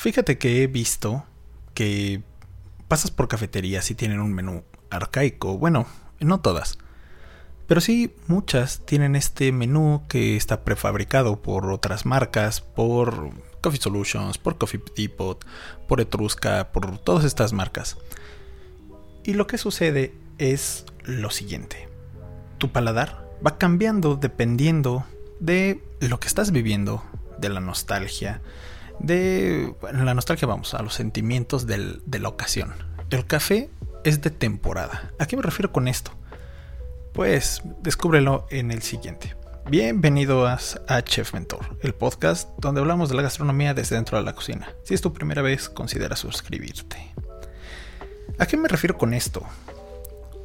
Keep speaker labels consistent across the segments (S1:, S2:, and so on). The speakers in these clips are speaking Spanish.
S1: Fíjate que he visto que pasas por cafeterías y tienen un menú arcaico. Bueno, no todas. Pero sí, muchas tienen este menú que está prefabricado por otras marcas, por Coffee Solutions, por Coffee Depot, por Etrusca, por todas estas marcas. Y lo que sucede es lo siguiente. Tu paladar va cambiando dependiendo de lo que estás viviendo, de la nostalgia, de la nostalgia vamos a los sentimientos de la ocasión. El café es de temporada. ¿A qué me refiero con esto? Pues descúbrelo en el siguiente. Bienvenido a Chef Mentor, el podcast donde hablamos de la gastronomía desde dentro de la cocina. Si es tu primera vez, considera suscribirte. ¿A qué me refiero con esto?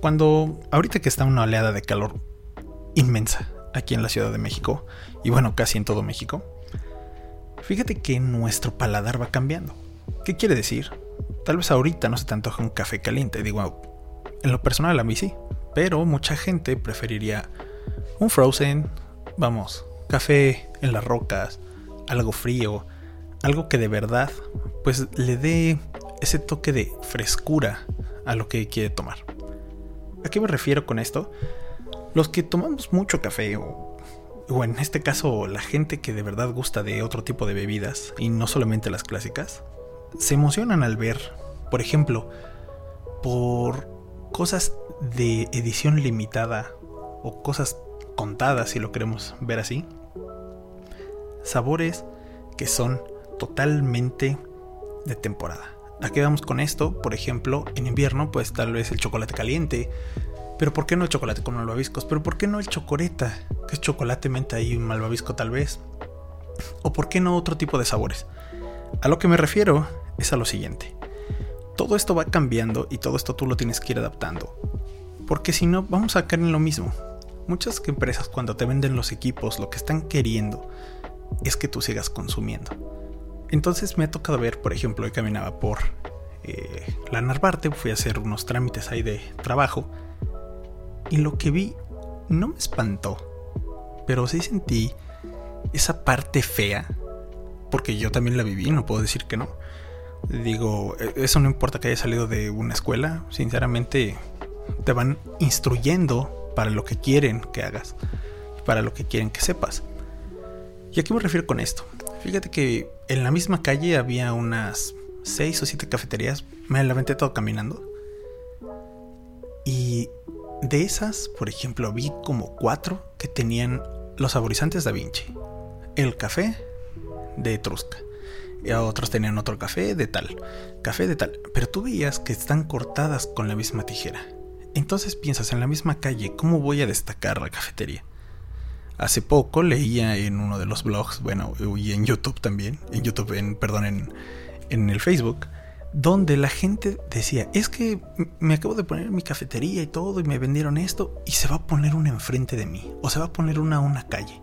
S1: Cuando ahorita que está una oleada de calor inmensa aquí en la Ciudad de México, y bueno, casi en todo México, fíjate que nuestro paladar va cambiando. ¿Qué quiere decir? Tal vez ahorita no se te antoja un café caliente, digo, en lo personal a mí sí, pero mucha gente preferiría un frozen, vamos, café en las rocas, algo frío, algo que de verdad pues le dé ese toque de frescura a lo que quiere tomar. ¿A qué me refiero con esto? Los que tomamos mucho café o, o en este caso la gente que de verdad gusta de otro tipo de bebidas y no solamente las clásicas, se emocionan al ver, por ejemplo, por cosas de edición limitada o cosas contadas, si lo queremos ver así, sabores que son totalmente de temporada. ¿A qué vamos con esto? Por ejemplo, en invierno, pues tal vez el chocolate caliente. Pero ¿por qué no el chocolate con malvaviscos? Pero ¿por qué no el chocoreta? Que es chocolate, menta y malvavisco tal vez. ¿O por qué no otro tipo de sabores? A lo que me refiero es a lo siguiente. Todo esto va cambiando y todo esto tú lo tienes que ir adaptando. Porque si no, vamos a caer en lo mismo. Muchas empresas cuando te venden los equipos lo que están queriendo es que tú sigas consumiendo. Entonces me ha tocado ver, por ejemplo, hoy caminaba por eh, la Narvarte, fui a hacer unos trámites ahí de trabajo y lo que vi no me espantó, pero sí sentí esa parte fea, porque yo también la viví, no puedo decir que no. Digo, e, eso no importa que haya salido de una escuela, sinceramente te van instruyendo para lo que quieren que hagas, para lo que quieren que sepas. ¿Y a qué me refiero con esto? Fíjate que en la misma calle había unas 6 o 7 cafeterías, me la todo caminando. Y de esas, por ejemplo, vi como 4 que tenían los saborizantes Da Vinci, el café de Etrusca, y otros tenían otro café de tal, café de tal, pero tú veías que están cortadas con la misma tijera. Entonces piensas en la misma calle, ¿cómo voy a destacar la cafetería? Hace poco leía en uno de los blogs, bueno, y en YouTube también, en YouTube, en, perdón, en, en el Facebook, donde la gente decía, es que me acabo de poner mi cafetería y todo y me vendieron esto y se va a poner una enfrente de mí o se va a poner una a una calle.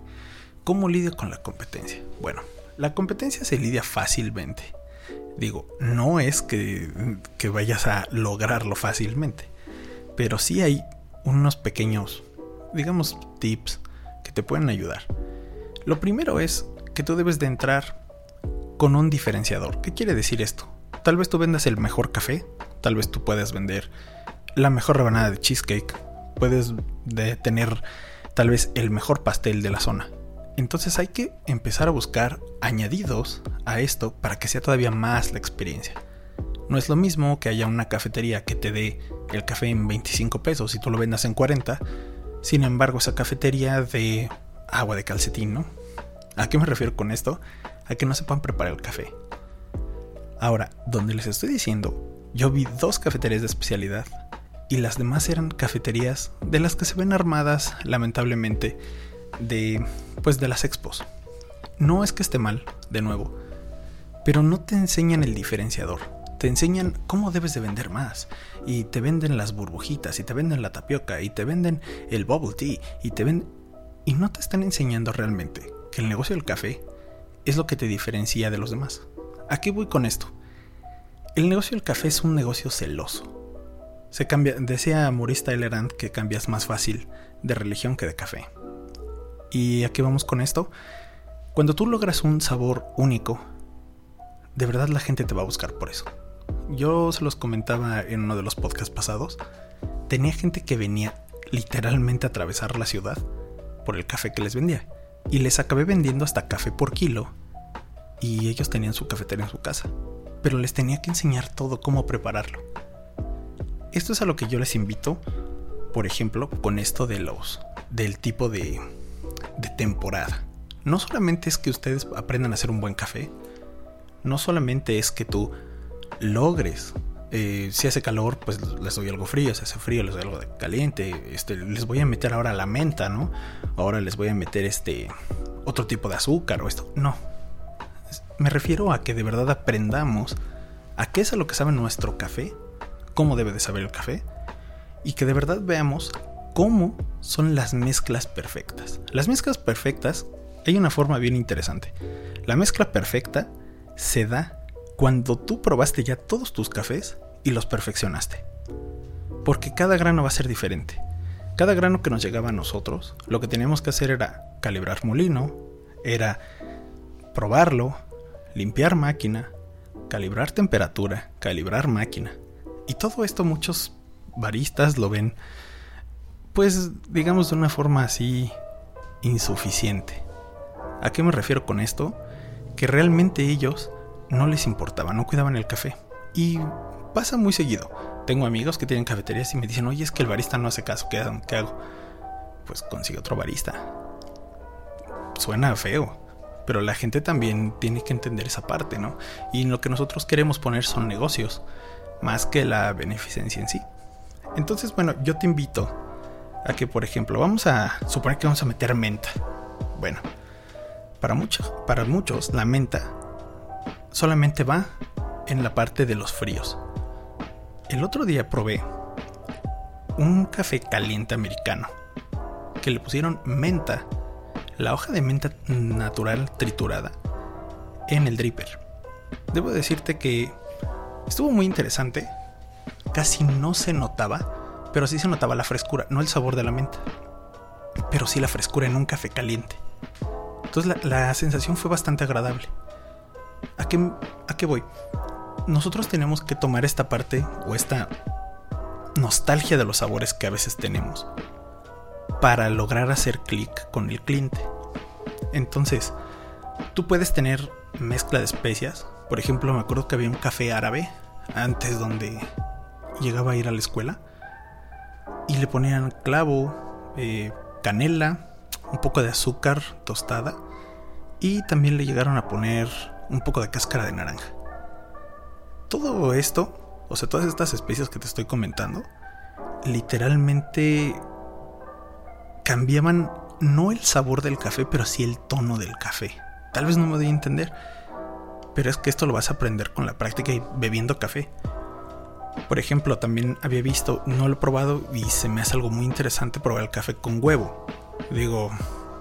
S1: ¿Cómo lidio con la competencia? Bueno, la competencia se lidia fácilmente. Digo, no es que, que vayas a lograrlo fácilmente pero sí hay unos pequeños, digamos, tips que te pueden ayudar. Lo primero es que tú debes de entrar con un diferenciador. ¿Qué quiere decir esto? Tal vez tú vendas el mejor café, tal vez tú puedas vender la mejor rebanada de cheesecake, puedes tener tal vez el mejor pastel de la zona. Entonces hay que empezar a buscar añadidos a esto para que sea todavía más la experiencia. No es lo mismo que haya una cafetería que te dé el café en 25 pesos y tú lo vendas en 40. Sin embargo, esa cafetería de agua de calcetín, ¿no? ¿A qué me refiero con esto? A que no sepan preparar el café. Ahora, donde les estoy diciendo, yo vi dos cafeterías de especialidad y las demás eran cafeterías de las que se ven armadas, lamentablemente, de pues de las expos. No es que esté mal, de nuevo, pero no te enseñan el diferenciador te enseñan cómo debes de vender más. Y te venden las burbujitas, y te venden la tapioca, y te venden el bubble tea, y te venden... Y no te están enseñando realmente que el negocio del café es lo que te diferencia de los demás. ¿A qué voy con esto? El negocio del café es un negocio celoso. Se cambia, decía Maurice Tyler que cambias más fácil de religión que de café. ¿Y a qué vamos con esto? Cuando tú logras un sabor único, de verdad la gente te va a buscar por eso. Yo se los comentaba en uno de los podcasts pasados. Tenía gente que venía literalmente a atravesar la ciudad por el café que les vendía. Y les acabé vendiendo hasta café por kilo. Y ellos tenían su cafetería en su casa. Pero les tenía que enseñar todo cómo prepararlo. Esto es a lo que yo les invito, por ejemplo, con esto de los del tipo de, de temporada. No solamente es que ustedes aprendan a hacer un buen café, no solamente es que tú logres eh, si hace calor, pues les doy algo frío, si hace frío, les doy algo caliente. Este, les voy a meter ahora la menta, ¿no? Ahora les voy a meter este otro tipo de azúcar o esto. No. Me refiero a que de verdad aprendamos a qué es a lo que sabe nuestro café, cómo debe de saber el café, y que de verdad veamos cómo son las mezclas perfectas. Las mezclas perfectas, hay una forma bien interesante. La mezcla perfecta se da cuando tú probaste ya todos tus cafés y los perfeccionaste. Porque cada grano va a ser diferente. Cada grano que nos llegaba a nosotros, lo que teníamos que hacer era calibrar molino, era probarlo, limpiar máquina, calibrar temperatura, calibrar máquina. Y todo esto muchos baristas lo ven, pues digamos de una forma así insuficiente. ¿A qué me refiero con esto? Que realmente ellos no les importaba, no cuidaban el café. Y pasa muy seguido. Tengo amigos que tienen cafeterías y me dicen, oye, es que el barista no hace caso, ¿qué, hago? Pues consigue otro barista. Suena feo, pero la gente también tiene que entender esa parte, ¿no? Y lo que nosotros queremos poner son negocios, más que la beneficencia en sí. Entonces, bueno, yo te invito a que, por ejemplo, vamos a suponer que vamos a meter menta. Bueno, para muchos, para muchos la menta solamente va en la parte de los fríos. El otro día probé un café caliente americano que le pusieron menta, la hoja de menta natural triturada, en el dripper. Debo decirte que estuvo muy interesante, casi no se notaba, pero sí se notaba la frescura, no el sabor de la menta, pero sí la frescura en un café caliente. Entonces la, la sensación fue bastante agradable. ¿A qué, ¿A qué voy? Nosotros tenemos que tomar esta parte o esta nostalgia de los sabores que a veces tenemos para lograr hacer clic con el cliente. Entonces, tú puedes tener mezcla de especias. Por ejemplo, me acuerdo que había un café árabe antes donde llegaba a ir a la escuela y le ponían clavo, eh, canela, un poco de azúcar tostada y también le llegaron a poner un poco de cáscara de naranja. Todo esto, o sea, todas estas especies que te estoy comentando, literalmente cambiaban no el sabor del café, pero sí el tono del café. Tal vez no me doy a entender, pero es que esto lo vas a aprender con la práctica y bebiendo café. Por ejemplo, también había visto, no lo he probado y se me hace algo muy interesante probar el café con huevo. Digo,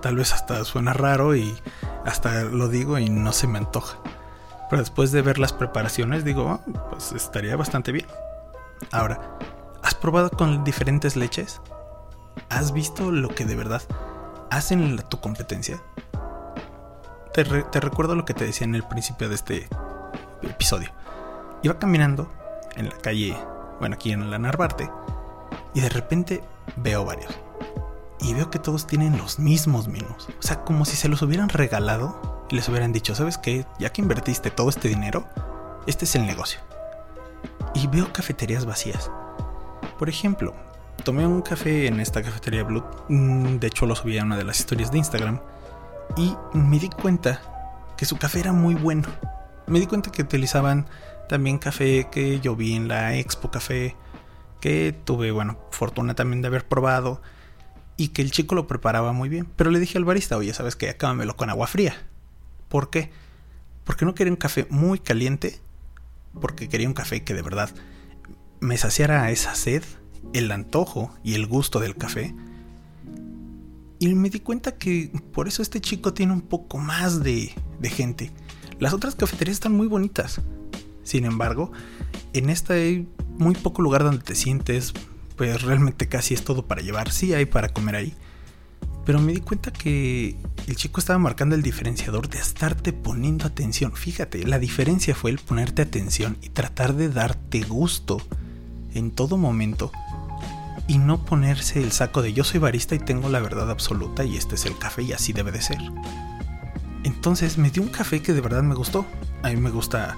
S1: tal vez hasta suena raro y hasta lo digo y no se me antoja. Pero después de ver las preparaciones digo, ah, pues estaría bastante bien. Ahora, ¿has probado con diferentes leches? ¿Has visto lo que de verdad hacen en tu competencia? Te, te recuerdo lo que te decía en el principio de este episodio. Iba caminando en la calle, bueno, aquí en la Narvarte, y de repente veo varios y veo que todos tienen los mismos menús. O sea, como si se los hubieran regalado y les hubieran dicho, ¿sabes qué? Ya que invertiste todo este dinero, este es el negocio. Y veo cafeterías vacías. Por ejemplo, tomé un café en esta cafetería Blue, mm, de hecho lo subí a una de las historias de Instagram, y me di cuenta que su café era muy bueno. Me di cuenta que utilizaban también café que yo vi en la Expo Café, que tuve, bueno, fortuna también de haber probado y que el chico lo preparaba muy bien. Pero le dije al barista, oye, ¿sabes qué? Acábamelo con agua fría. ¿Por qué? Porque no quería un café muy caliente, porque quería un café que de verdad me saciara esa sed, el antojo y el gusto del café. Y me di cuenta que por eso este chico tiene un poco más de, de gente. Las otras cafeterías están muy bonitas. Sin embargo, en esta hay muy poco lugar donde te sientes, pues realmente casi es todo para llevar. Sí hay para comer ahí, Pero me di cuenta que el chico estaba marcando el diferenciador de estarte poniendo atención. Fíjate, la diferencia fue el ponerte atención y tratar de darte gusto en todo momento y no ponerse el saco de yo soy barista y tengo la verdad absoluta y este es el café y así debe de ser. Entonces me dio un café que de verdad me gustó. A mí me gusta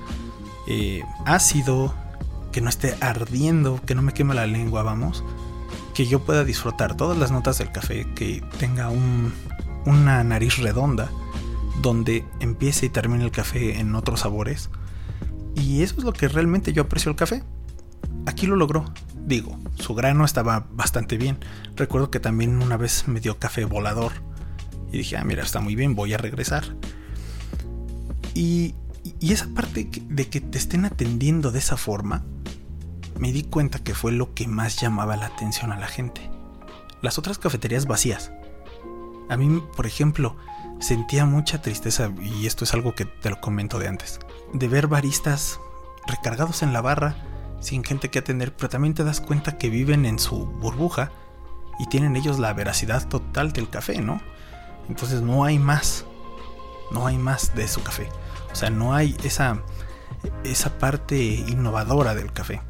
S1: eh, ácido, que no esté ardiendo, que no me queme la lengua, vamos. Que yo pueda disfrutar todas las notas del café, que tenga una nariz redonda, donde empiece y termine el café en otros sabores. Y eso es lo que realmente yo aprecio el café. Aquí lo logró. Digo, su grano estaba bastante bien. Recuerdo que también una vez me dio café volador. Y dije, ah, mira, está muy bien, voy a regresar. Y, y esa parte de que te estén atendiendo de esa forma, me di cuenta que fue lo que más llamaba la atención a la gente. Las otras cafeterías vacías. A mí, por ejemplo, sentía mucha tristeza, y esto es algo que te lo comento de antes, de ver baristas recargados en la barra, sin gente que atender, pero también te das cuenta que viven en su burbuja y tienen ellos la veracidad total del café, ¿no? Entonces no hay más, no hay más de su café. O sea, no hay esa, esa parte innovadora del café.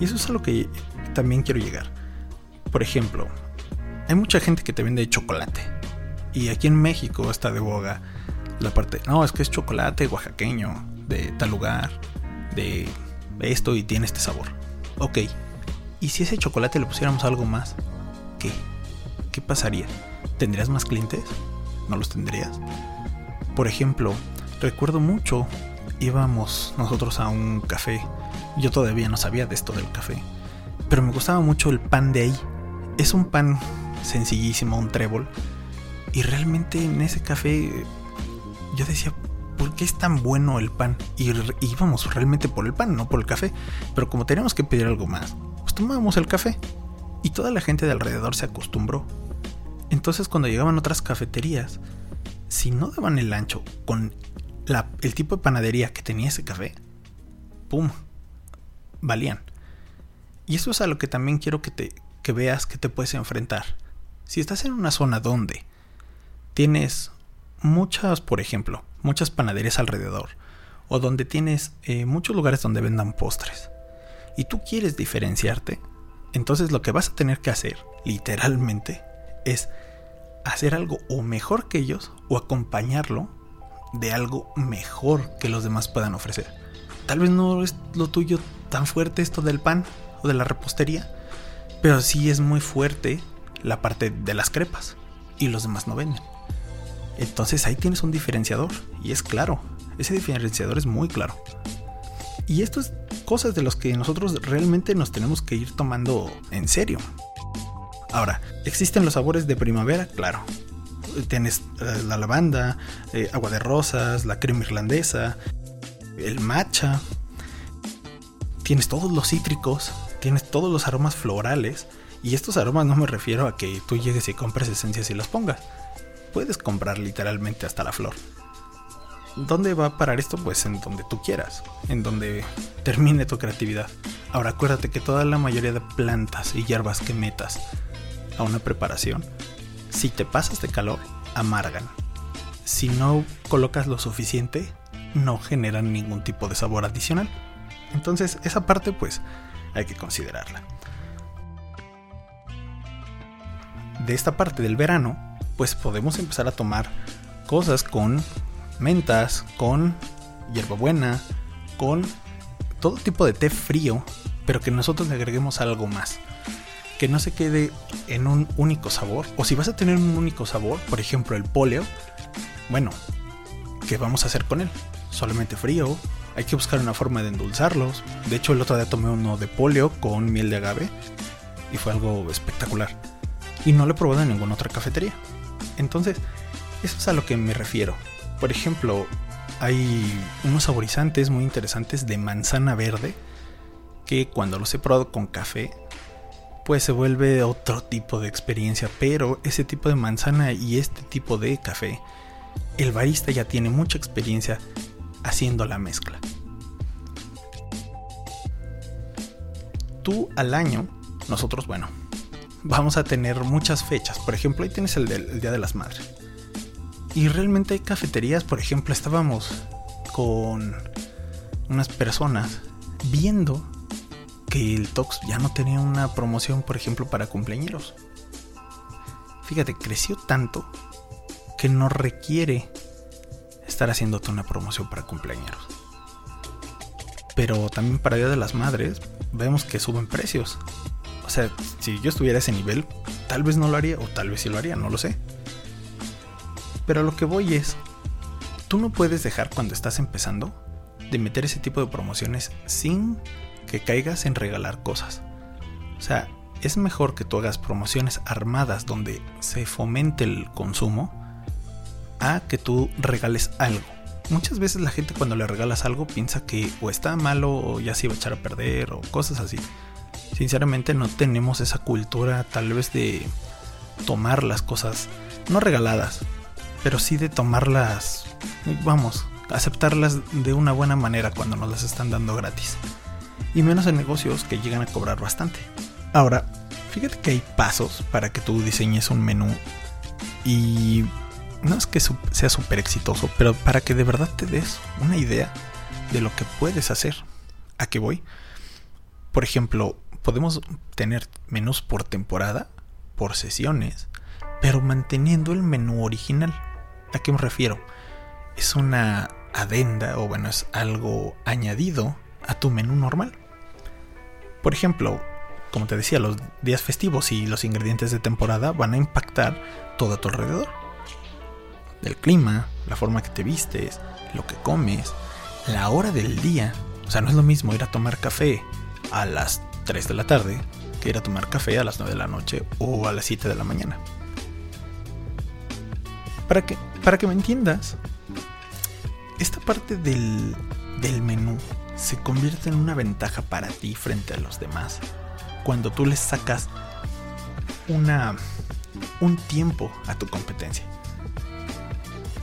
S1: Y eso es a lo que también quiero llegar. Por ejemplo, hay mucha gente que te vende chocolate. Y aquí en México está de boga la parte, no, es que es chocolate oaxaqueño, de tal lugar, de esto y tiene este sabor. Ok, ¿y si ese chocolate le pusiéramos algo más? ¿Qué? ¿Qué pasaría? ¿Tendrías más clientes? ¿No los tendrías? Por ejemplo, recuerdo mucho, íbamos nosotros a un café. Yo todavía no sabía de esto del café. Pero me gustaba mucho el pan de ahí. Es un pan sencillísimo, un trébol. Y realmente en ese café yo decía, ¿por es tan bueno el pan? Y íbamos realmente por el pan, no por el café. Pero como teníamos que pedir algo más, pues tomábamos el café. Y toda la gente de alrededor se acostumbró. Entonces cuando llegaban otras cafeterías, si no daban el ancho con el tipo de panadería que tenía ese café, ¡pum! Valían. Y eso es a lo que también quiero que, te, que veas que te puedes enfrentar. Si estás en una zona donde tienes muchas, por ejemplo, muchas panaderías alrededor, o donde tienes eh, muchos lugares donde vendan postres, y tú quieres diferenciarte, entonces lo que vas a tener que hacer, literalmente, es hacer algo o mejor que ellos o acompañarlo de algo mejor que los demás puedan ofrecer. Tal vez no es lo tuyo tan fuerte esto del pan o de la repostería, pero sí es muy fuerte la parte de las crepas y los demás no venden. Entonces ahí tienes un diferenciador y es claro, ese diferenciador es muy claro. Y esto es cosas de las que nosotros realmente nos tenemos que ir tomando en serio. Ahora, ¿existen los sabores de primavera? Claro. Tienes eh, la lavanda, eh, agua de rosas, la crema irlandesa, el matcha. Tienes todos los cítricos, tienes todos los aromas florales. Y estos aromas no me refiero a que tú llegues y compres esencias y las pongas. Puedes comprar literalmente hasta la flor. ¿Dónde va a parar esto? Pues en donde tú quieras, en donde termine tu creatividad. Ahora acuérdate que toda la mayoría de plantas y hierbas que metas a una preparación, si te pasas de calor, amargan. Si no colocas lo suficiente, no generan ningún tipo de sabor adicional. Entonces, esa parte pues hay que considerarla. De esta parte del verano, pues podemos empezar a tomar cosas con mentas, con hierbabuena, con todo tipo de té frío, pero que nosotros le agreguemos algo más que no se quede en un único sabor. O si vas a tener un único sabor, por ejemplo el poleo, bueno, ¿qué vamos a hacer con él? Solamente frío, hay que buscar una forma de endulzarlos. De hecho, el otro día tomé uno de poleo con miel de agave y fue algo espectacular. Y no lo he probado en ninguna otra cafetería. Entonces, eso es a lo que me refiero. Por ejemplo, hay unos saborizantes muy interesantes de manzana verde que cuando los he probado con café pues se vuelve otro tipo de experiencia. Pero ese tipo de manzana y este tipo de café, el barista ya tiene mucha experiencia haciendo la mezcla. Tú al año, nosotros, bueno, vamos a tener muchas fechas. Por ejemplo, ahí tienes el, del, Día de las Madres. Y realmente hay cafeterías, por ejemplo, estábamos con unas personas viendo que el Tox ya no tenía una promoción, por ejemplo, para cumpleaños. Fíjate, creció tanto que no requiere estar haciéndote una promoción para cumpleaños. Pero también para Día de las Madres vemos que suben precios. Sea, si yo estuviera a ese nivel, tal vez no lo haría o tal vez sí lo haría, no lo sé. Pero lo que voy es, tú no puedes dejar cuando estás empezando de meter ese tipo de promociones sin que caigas en regalar cosas. O sea, es mejor que tú hagas promociones armadas donde se fomente el consumo a que tú regales algo. Muchas veces la gente cuando le regalas algo piensa que o está malo o ya se iba a echar a perder o cosas así. Sinceramente no tenemos esa cultura tal vez de tomar las cosas, no regaladas, pero sí de tomarlas, vamos, aceptarlas de una buena manera cuando nos las están dando gratis. Y menos en negocios que llegan a cobrar bastante. Ahora, fíjate que hay pasos para que tú diseñes un menú y no es que sea súper exitoso, pero para que de verdad te des una idea de lo que puedes hacer. ¿A qué voy? Por ejemplo, podemos tener menús por temporada, por sesiones, pero manteniendo el menú original. ¿A qué me refiero? Es una adenda o bueno, es algo añadido a tu menú normal. Por ejemplo, como te decía, los días festivos y los ingredientes de temporada van a impactar todo a tu alrededor del clima, la forma que te vistes, lo que comes, la hora del día. O sea, no es lo mismo ir a tomar café a las 3 de la tarde que ir a tomar café a las 9 de la noche o a las 7 de la mañana. Para que, para que me entiendas, esta parte del, del menú se convierte en una ventaja para ti frente a los demás cuando tú les sacas una, un tiempo a tu competencia.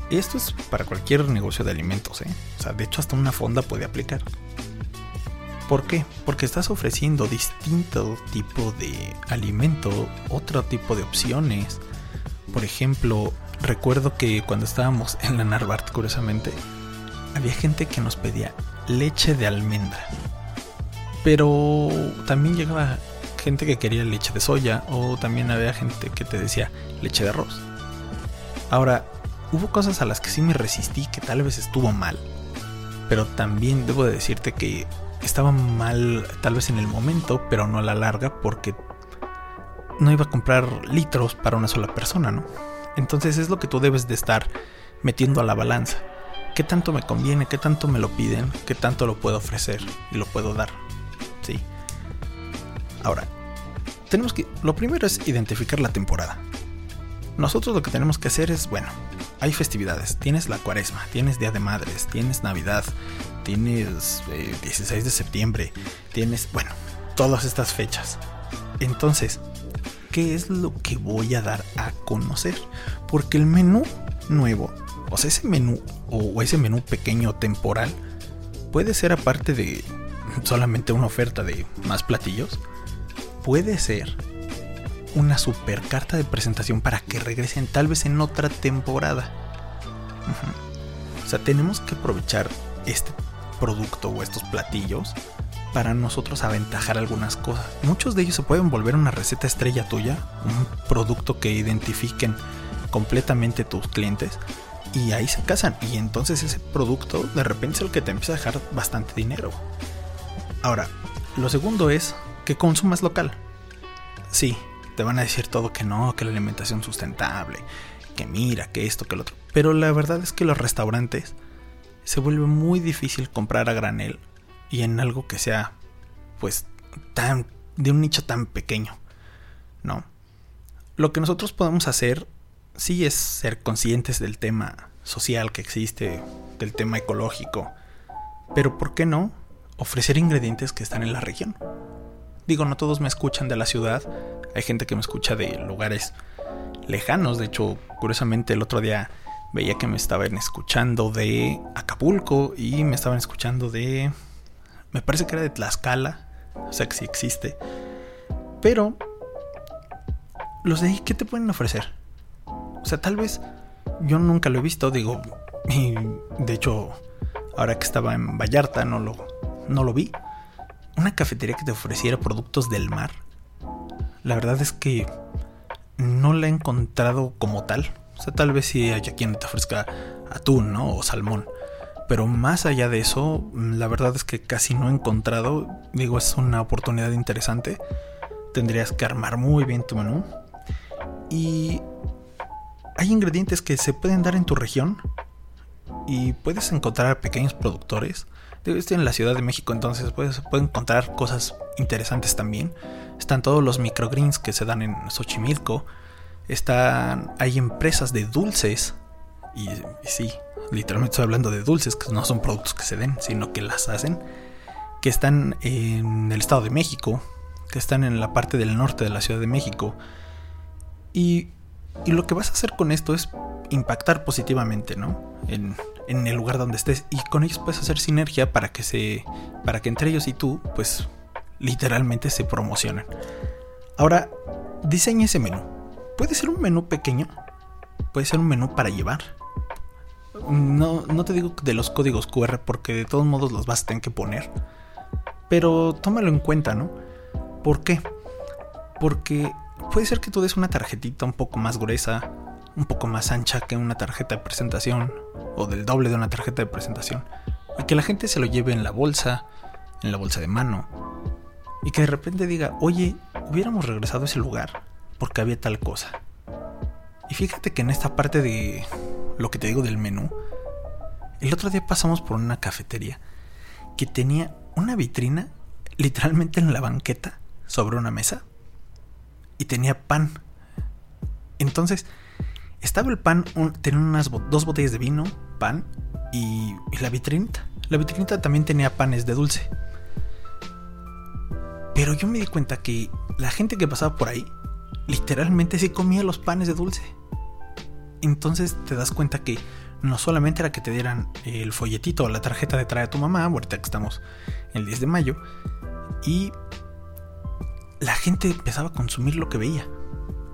S1: Esto es para cualquier negocio de alimentos, ¿eh? O sea, de hecho hasta una fonda puede aplicar. ¿Por qué? Porque estás ofreciendo distinto tipo de alimento, otro tipo de opciones. Por ejemplo, recuerdo que cuando estábamos en la Narvart, curiosamente, había gente que nos pedía leche de almendra. Pero también llegaba gente que quería leche de soya o también había gente que te decía leche de arroz. Ahora, Hubo cosas a las que sí me resistí que tal vez estuvo mal, pero también debo de decirte que estaba mal tal vez en el momento, pero no a la larga porque no iba a comprar litros para una sola persona, ¿no? Entonces es lo que tú debes de estar metiendo a la balanza. ¿Qué tanto me conviene? ¿Qué tanto me lo piden? ¿Qué tanto lo puedo ofrecer y lo puedo dar? Sí. Ahora, tenemos que... Lo primero es identificar la temporada. Nosotros lo que tenemos que hacer es, bueno, hay festividades. Tienes la cuaresma, tienes Día de Madres, tienes Navidad, tienes 16 eh, de septiembre, tienes, bueno, todas estas fechas. Entonces, ¿qué es lo que voy a dar a conocer? Porque el menú nuevo, o sea, ese menú o ese menú pequeño temporal, puede ser aparte de solamente una oferta de más platillos, puede ser una super carta de presentación para que regresen tal vez en otra temporada. O sea, tenemos que aprovechar este producto o estos platillos para nosotros aventajar algunas cosas. Muchos de ellos se pueden volver una receta estrella tuya, un producto que identifiquen completamente tus clientes y ahí se casan y entonces ese producto de repente es el que te empieza a dejar bastante dinero. Ahora, lo segundo es que consumas local. Sí, te van a decir todo que no, que la alimentación sustentable, que mira, que esto, que lo otro. Pero la verdad es que los restaurantes se vuelve muy difícil comprar a granel y en algo que sea pues tan de un nicho tan pequeño, ¿no? Lo que nosotros podemos hacer sí es ser conscientes del tema social que existe, del tema ecológico, pero ¿por qué no ofrecer ingredientes que están en la región? Digo, no todos me escuchan de la ciudad, hay gente que me escucha de lugares lejanos. De hecho, curiosamente el otro día veía que me estaban escuchando de Acapulco y me estaban escuchando de... Me parece que era de Tlaxcala. O sea que sí existe. Pero los de ahí, ¿qué te pueden ofrecer? O sea, tal vez yo nunca lo he visto, digo, y de hecho, ahora que estaba en Vallarta no lo, no lo vi. Una cafetería que te ofreciera productos del mar. La verdad es que no la he encontrado como tal. O sea, tal vez si hay quien te ofrezca atún, ¿no? O salmón. Pero más allá de eso, la verdad es que casi no he encontrado. Digo, es una oportunidad interesante. Tendrías que armar muy bien tu menú. Y hay ingredientes que se pueden dar en tu región. Y puedes encontrar pequeños productores. Estoy en la Ciudad de México, entonces puedes, puedes encontrar cosas interesantes también. Están todos los microgreens que se dan en Xochimilco. Están, hay empresas de dulces. Y, y sí, literalmente estoy hablando de dulces, que no son productos que se den, sino que las hacen, que están en el Estado de México, que están en la parte del norte de la Ciudad de México. Y, y lo que vas a hacer con esto es impactar positivamente, ¿no? En, el lugar donde estés. Y con ellos puedes hacer sinergia para que se. para que entre ellos y tú, pues, literalmente se promocionen. Ahora, diseña ese menú. Puede ser un menú pequeño. Puede ser un menú para llevar no, no te digo de los códigos QR porque de todos modos los vas a tener que poner. Pero tómalo en cuenta, ¿no? ¿Por qué? Porque puede ser que tú des una tarjetita un poco más gruesa, un poco más ancha que una tarjeta de presentación, o del doble de una tarjeta de presentación, y que la gente se lo lleve en la bolsa, en la bolsa de mano, y que de repente diga, oye, hubiéramos regresado a ese lugar porque había tal cosa. Y fíjate que en esta parte de lo que te digo del menú, el otro día pasamos por una cafetería que tenía una vitrina literalmente en la banqueta sobre una mesa y tenía pan. Entonces, estaba el pan, tenía unas dos botellas de vino, pan y, y la vitrinita. La vitrinita también tenía panes de dulce. Pero yo me di cuenta que la gente que pasaba por ahí literalmente se comía los panes de dulce. Entonces te das cuenta que no solamente era que te dieran el folletito o la tarjeta de trae a tu mamá, ahorita que estamos el 10 de mayo, y la gente empezaba a consumir lo que veía.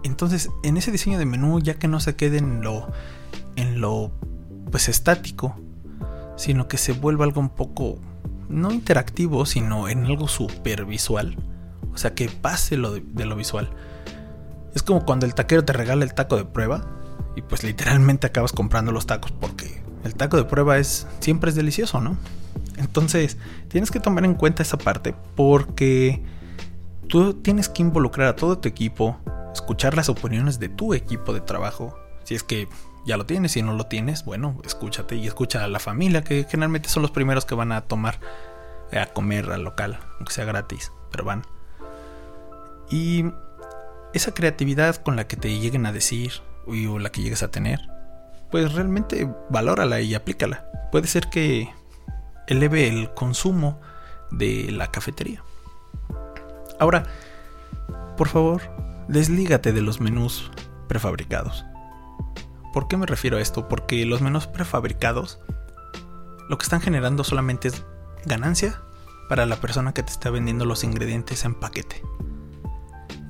S1: Entonces, en ese diseño de menú, ya que no se quede en lo, en lo pues estático, sino que se vuelva algo un poco, no interactivo, sino en algo super visual. O sea, que pase lo de, de lo visual. Es como cuando el taquero te regala el taco de prueba y pues literalmente acabas comprando los tacos porque el taco de prueba es siempre es delicioso, ¿no? Entonces, tienes que tomar en cuenta esa parte porque tú tienes que involucrar a todo tu equipo, escuchar las opiniones de tu equipo de trabajo. Si es que ya lo tienes, si no lo tienes, bueno, escúchate y escucha a la familia, que generalmente son los primeros que van a tomar eh, a comer al local, aunque sea gratis, pero van. Y esa creatividad con la que te lleguen a decir, o la que llegues a tener, pues realmente valórala y aplícala. Puede ser que eleve el consumo de la cafetería. Ahora, por favor, deslígate de los menús prefabricados. ¿Por qué me refiero a esto? Porque los menús prefabricados lo que están generando solamente es ganancia para la persona que te está vendiendo los ingredientes en paquete.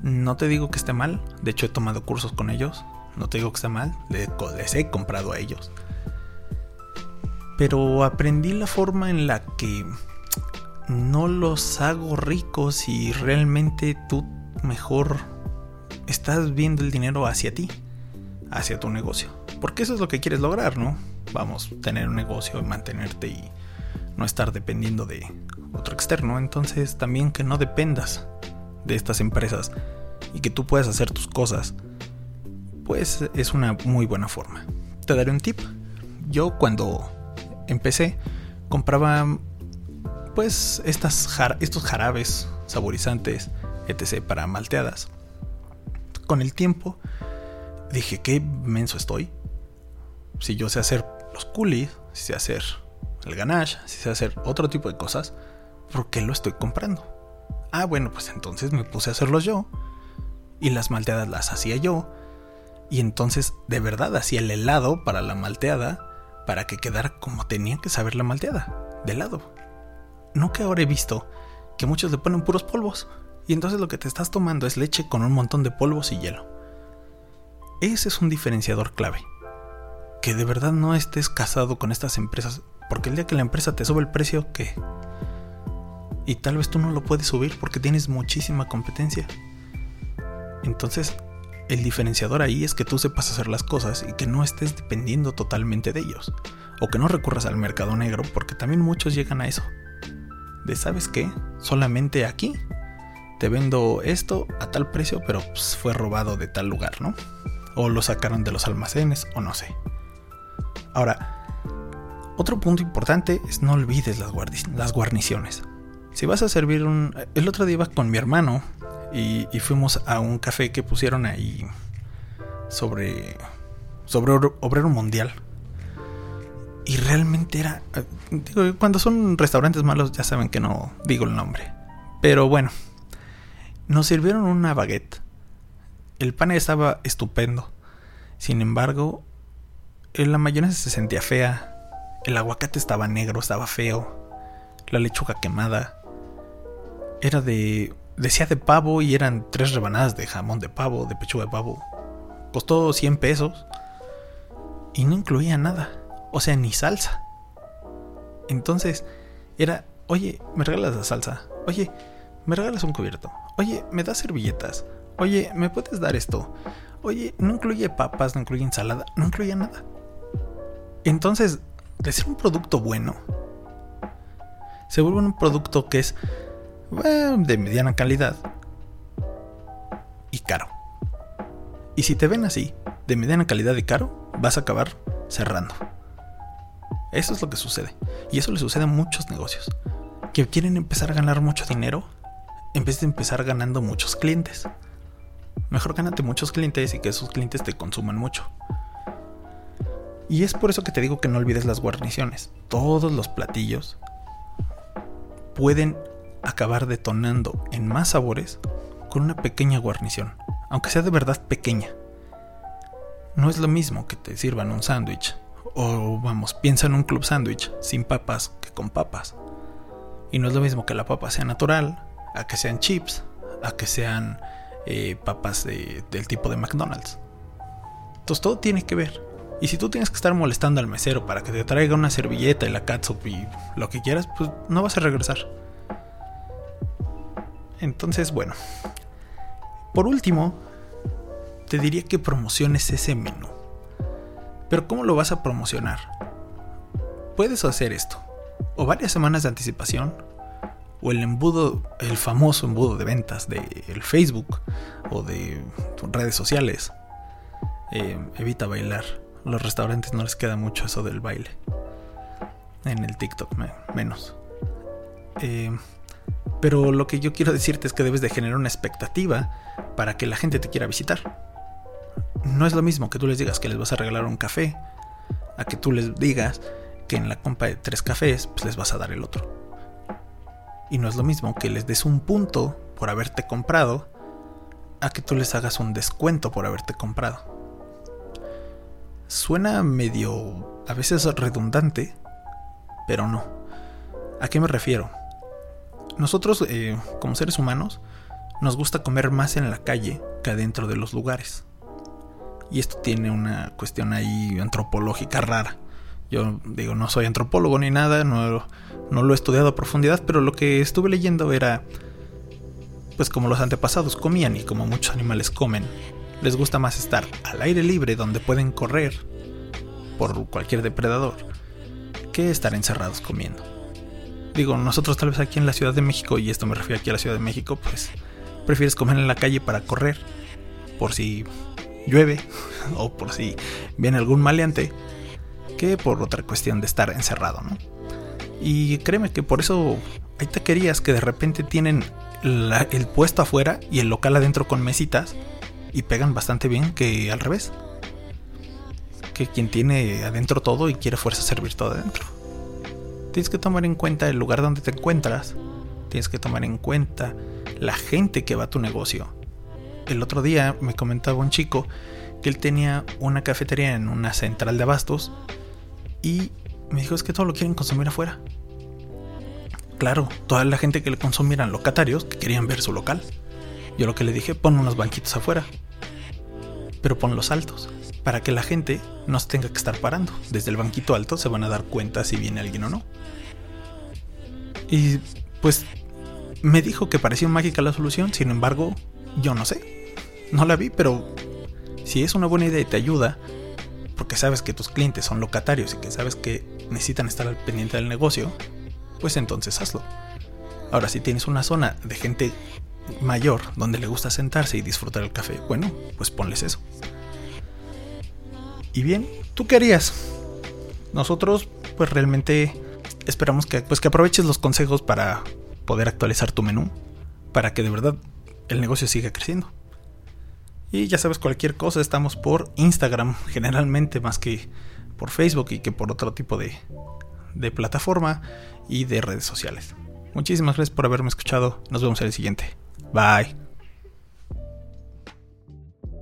S1: No te digo que esté mal, de hecho he tomado cursos con ellos, no te digo que está mal, les he comprado a ellos. Pero aprendí la forma en la que no los hago ricos y realmente tú mejor estás viendo el dinero hacia ti, hacia tu negocio. Porque eso es lo que quieres lograr, ¿no? Vamos, tener un negocio y mantenerte y no estar dependiendo de otro externo. Entonces también que no dependas de estas empresas y que tú puedas hacer tus cosas pues es una muy buena forma. Te daré un tip. Yo cuando empecé compraba pues estos jarabes saborizantes, etc. para malteadas. Con el tiempo dije, qué menso estoy. Si yo sé hacer los coolies, si sé hacer el ganache, si sé hacer otro tipo de cosas, ¿por qué lo estoy comprando? Ah, bueno, pues entonces me puse a hacerlos yo. Y las malteadas las hacía yo y entonces de verdad hacía el helado para la malteada para que quedara como tenía que saber la malteada, de helado. No que ahora he visto que muchos le ponen puros polvos y entonces lo que te estás tomando es leche con un montón de polvos y hielo. Ese es un diferenciador clave. Que de verdad no estés casado con estas empresas, porque el día que la empresa te sube el precio, ¿qué? Y tal vez tú no lo puedes subir porque tienes muchísima competencia. Entonces, el diferenciador ahí es que tú sepas hacer las cosas y que no estés dependiendo totalmente de ellos. O que no recurras al mercado negro, porque también muchos llegan a eso. De, ¿sabes qué? Solamente aquí te vendo esto a tal precio, pero pues, fue robado de tal lugar, ¿no? O lo sacaron de los almacenes, o no sé. Ahora, otro punto importante es no olvides las, las guarniciones. Si vas a servir un... El otro día iba con mi hermano y, fuimos a un café que pusieron ahí sobre... sobre obrero mundial. Y realmente era... Digo, cuando son restaurantes malos ya saben que no digo el nombre. Pero bueno, nos sirvieron una baguette. El pan estaba estupendo. Sin embargo, la mayonesa se sentía fea. El aguacate estaba negro, estaba feo. La lechuga quemada. Era de... Decía de pavo y eran tres rebanadas de jamón de pavo, de pechuga de pavo. Costó 100 pesos. Y no incluía nada. O sea, ni salsa. Entonces, era, oye, ¿me regalas la salsa? Oye, ¿me regalas un cubierto? Oye, ¿me das servilletas? Oye, ¿me puedes dar esto? Oye, no incluye papas, no incluye ensalada, no incluye nada. Entonces, de ser un producto bueno, se vuelve un producto que es de mediana calidad y caro. Y si te ven así, de mediana calidad y caro, vas a acabar cerrando. Eso es lo que sucede. Y eso le sucede a muchos negocios. Que quieren empezar a ganar mucho dinero en vez de empezar ganando muchos clientes. Mejor gánate muchos clientes y que esos clientes te consuman mucho. Y es por eso que te digo que no olvides las guarniciones. Todos los platillos pueden acabar detonando en más sabores con una pequeña guarnición, aunque sea de verdad pequeña. No es lo mismo que te sirvan un sándwich, o vamos, piensa en un club sándwich sin papas que con papas. Y no es lo mismo que la papa sea natural, a que sean chips, a que sean eh, papas del tipo de McDonald's. Entonces todo tiene que ver. Y si tú tienes que estar molestando al mesero para que te traiga una servilleta y la catsup y lo que quieras, pues no vas a regresar. Entonces, bueno. Por último, te diría que promociones ese menú. Pero ¿cómo lo vas a promocionar? Puedes hacer esto. O varias semanas de anticipación, o el embudo, el famoso embudo de ventas de el Facebook o de redes sociales. Eh, evita bailar. Los restaurantes no les queda mucho eso del baile. En el TikTok menos. Eh, pero lo que yo quiero decirte es que debes de generar una expectativa para que la gente te quiera visitar. No es lo mismo que tú les digas que les vas a regalar un café a que tú les digas que en la compra de tres cafés pues les vas a dar el otro. Y no es lo mismo que les des un punto por haberte comprado a que tú les hagas un descuento por haberte comprado. Suena medio a veces redundante, pero no. ¿A qué me refiero? Nosotros, eh, como seres humanos, nos gusta comer más en la calle que adentro de los lugares. Y esto tiene una cuestión ahí antropológica rara. Yo digo, no soy antropólogo ni nada, no, no lo he estudiado a profundidad, pero lo que estuve leyendo era, pues como los antepasados comían y como muchos animales comen, les gusta más estar al aire libre donde pueden correr por cualquier depredador que estar encerrados comiendo. Digo, nosotros tal vez aquí en la Ciudad de México, y esto me refiero aquí a la Ciudad de México, pues prefieres comer en la calle para correr, por si llueve o por si viene algún maleante, que por otra cuestión de estar encerrado, ¿no? Y créeme que por eso hay taquerías que de repente tienen el puesto afuera y el local adentro con mesitas y pegan bastante bien que al revés. Que quien tiene adentro todo y quiere fuerza servir todo adentro. Tienes que tomar en cuenta el lugar donde te encuentras. Tienes que tomar en cuenta la gente que va a tu negocio. El otro día me comentaba un chico que él tenía una cafetería en una central de abastos y me dijo es que todo lo quieren consumir afuera. Claro, toda la gente que le consumieran locatarios que querían ver su local. Yo lo que le dije, pon unos banquitos afuera. pero ponlos altos, para que la gente no se tenga que estar parando. Desde el banquito alto se van a dar cuenta si viene alguien o no. Y pues me dijo que parecía mágica la solución, sin embargo, yo no sé. No la vi, pero si es una buena idea y te ayuda, porque sabes que tus clientes son locatarios y que sabes que necesitan estar al pendiente del negocio, pues entonces hazlo. Ahora, si tienes una zona de gente mayor donde le gusta sentarse y disfrutar el café, bueno, pues ponles eso. Y bien, ¿tú qué harías? Nosotros, pues realmente esperamos que, pues que aproveches los consejos para poder actualizar tu menú, para que de verdad el negocio siga creciendo. Y ya sabes, cualquier cosa estamos por Instagram, generalmente más que por Facebook y que por otro tipo de, de plataforma y de redes sociales. Muchísimas gracias por haberme escuchado. Nos vemos en el siguiente. Bye.